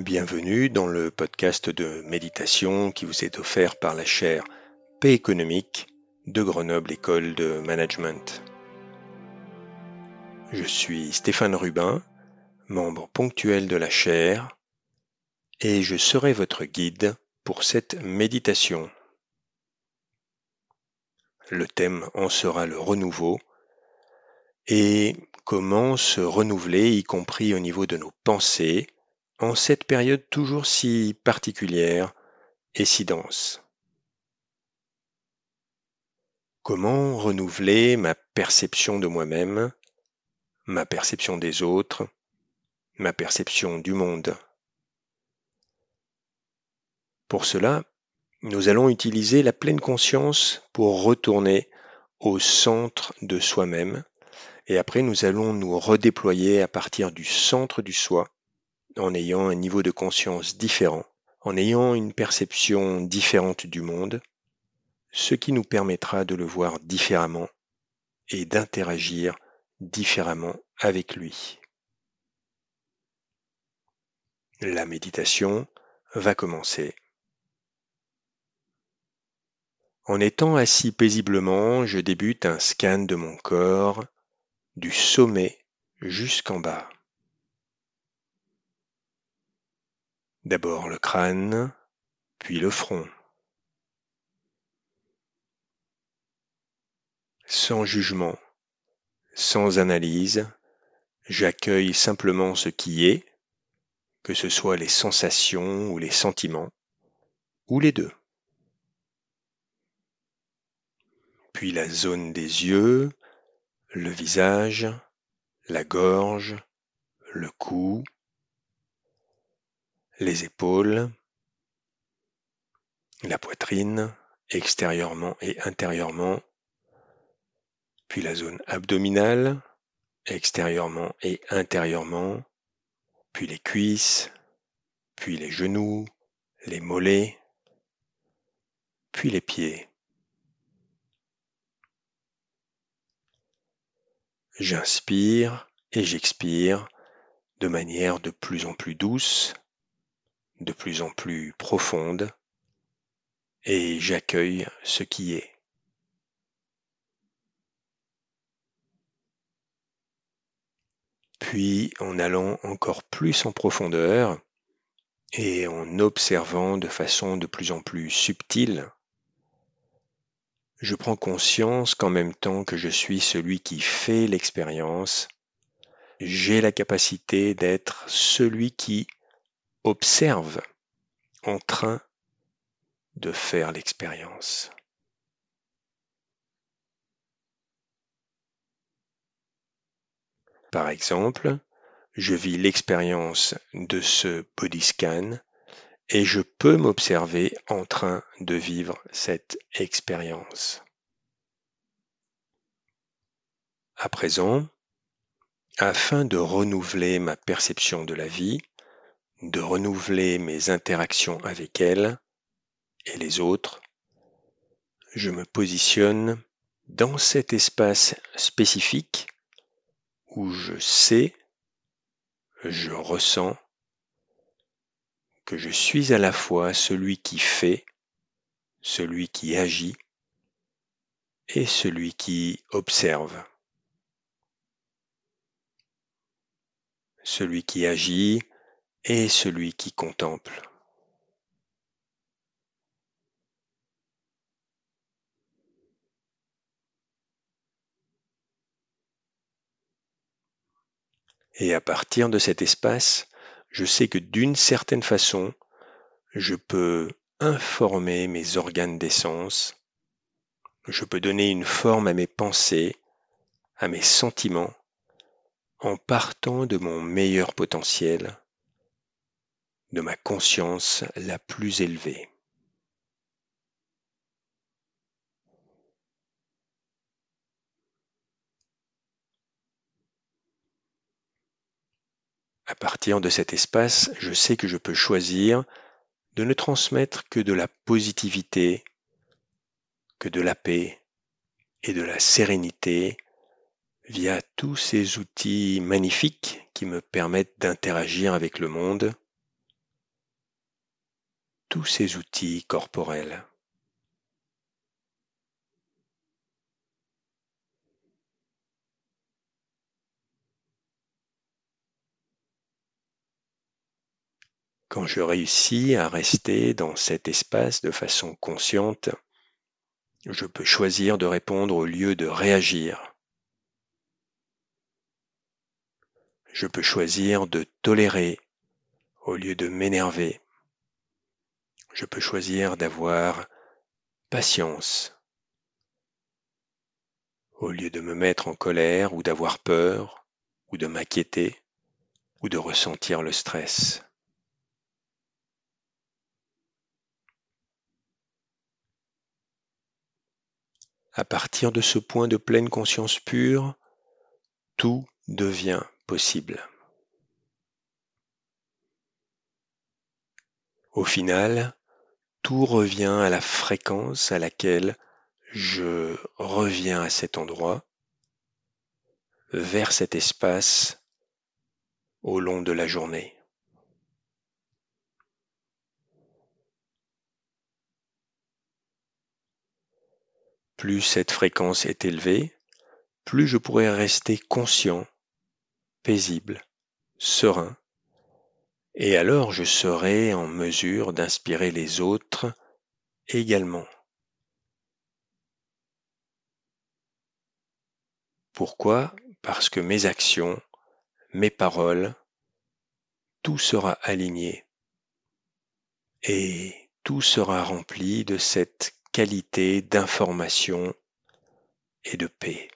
Bienvenue dans le podcast de méditation qui vous est offert par la chaire Paix économique de Grenoble École de Management. Je suis Stéphane Rubin, membre ponctuel de la chaire, et je serai votre guide pour cette méditation. Le thème en sera le renouveau et comment se renouveler, y compris au niveau de nos pensées, en cette période toujours si particulière et si dense. Comment renouveler ma perception de moi-même, ma perception des autres, ma perception du monde? Pour cela, nous allons utiliser la pleine conscience pour retourner au centre de soi-même et après, nous allons nous redéployer à partir du centre du soi, en ayant un niveau de conscience différent, en ayant une perception différente du monde, ce qui nous permettra de le voir différemment et d'interagir différemment avec lui. La méditation va commencer. En étant assis paisiblement, je débute un scan de mon corps du sommet jusqu'en bas. D'abord le crâne, puis le front. Sans jugement, sans analyse, j'accueille simplement ce qui est, que ce soit les sensations ou les sentiments, ou les deux. Puis la zone des yeux, le visage, la gorge, le cou, les épaules, la poitrine, extérieurement et intérieurement, puis la zone abdominale, extérieurement et intérieurement, puis les cuisses, puis les genoux, les mollets, puis les pieds. J'inspire et j'expire de manière de plus en plus douce, de plus en plus profonde, et j'accueille ce qui est. Puis en allant encore plus en profondeur et en observant de façon de plus en plus subtile je prends conscience qu'en même temps que je suis celui qui fait l'expérience, j'ai la capacité d'être celui qui observe en train de faire l'expérience. Par exemple, je vis l'expérience de ce body scan et je peux m'observer en train de vivre cette expérience. À présent, afin de renouveler ma perception de la vie, de renouveler mes interactions avec elle et les autres, je me positionne dans cet espace spécifique où je sais, je ressens que je suis à la fois celui qui fait, celui qui agit et celui qui observe. Celui qui agit et celui qui contemple. Et à partir de cet espace, je sais que d'une certaine façon, je peux informer mes organes d'essence, je peux donner une forme à mes pensées, à mes sentiments, en partant de mon meilleur potentiel, de ma conscience la plus élevée. À partir de cet espace, je sais que je peux choisir de ne transmettre que de la positivité, que de la paix et de la sérénité via tous ces outils magnifiques qui me permettent d'interagir avec le monde tous ces outils corporels. Quand je réussis à rester dans cet espace de façon consciente, je peux choisir de répondre au lieu de réagir. Je peux choisir de tolérer au lieu de m'énerver. Je peux choisir d'avoir patience au lieu de me mettre en colère ou d'avoir peur ou de m'inquiéter ou de ressentir le stress. À partir de ce point de pleine conscience pure, tout devient possible. Au final, tout revient à la fréquence à laquelle je reviens à cet endroit, vers cet espace au long de la journée. Plus cette fréquence est élevée, plus je pourrai rester conscient, paisible, serein, et alors je serai en mesure d'inspirer les autres également. Pourquoi? Parce que mes actions, mes paroles, tout sera aligné et tout sera rempli de cette qualité d'information et de paix.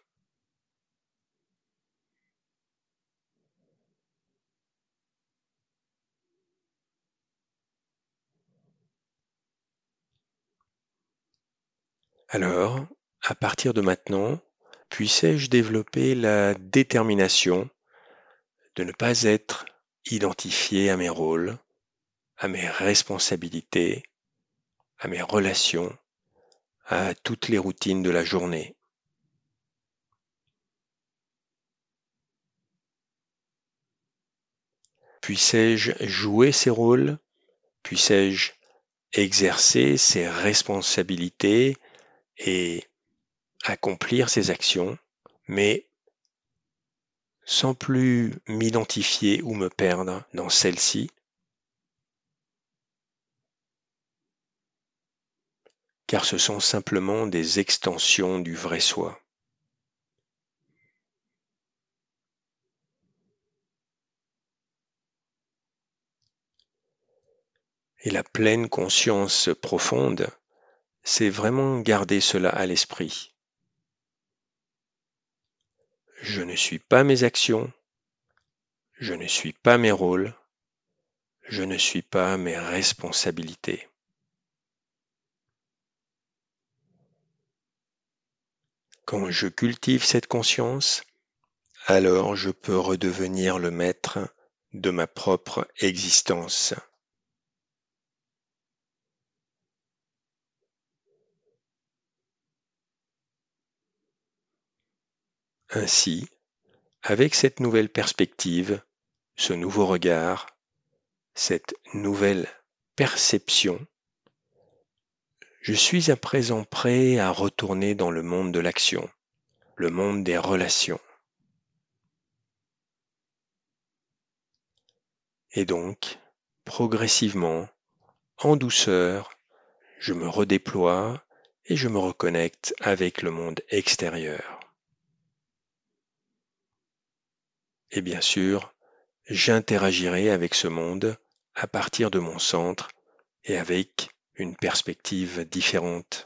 Alors, à partir de maintenant, puissais-je développer la détermination de ne pas être identifié à mes rôles, à mes responsabilités, à mes relations, à toutes les routines de la journée? Puissais-je jouer ces rôles? Puissais-je exercer ces responsabilités et accomplir ces actions, mais sans plus m'identifier ou me perdre dans celles-ci car ce sont simplement des extensions du vrai soi. Et la pleine conscience profonde, c'est vraiment garder cela à l'esprit. Je ne suis pas mes actions, je ne suis pas mes rôles, je ne suis pas mes responsabilités. Quand je cultive cette conscience, alors je peux redevenir le maître de ma propre existence. Ainsi, avec cette nouvelle perspective, ce nouveau regard, cette nouvelle perception, je suis à présent prêt à retourner dans le monde de l'action, le monde des relations. Et donc, progressivement, en douceur, je me redéploie et je me reconnecte avec le monde extérieur. Et bien sûr, j'interagirai avec ce monde à partir de mon centre et avec une perspective différente.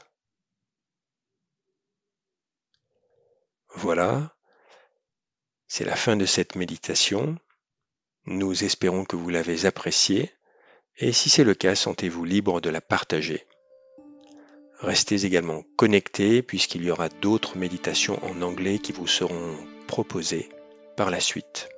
Voilà, c'est la fin de cette méditation. Nous espérons que vous l'avez appréciée et si c'est le cas, sentez-vous libre de la partager. Restez également connectés puisqu'il y aura d'autres méditations en anglais qui vous seront proposées par la suite.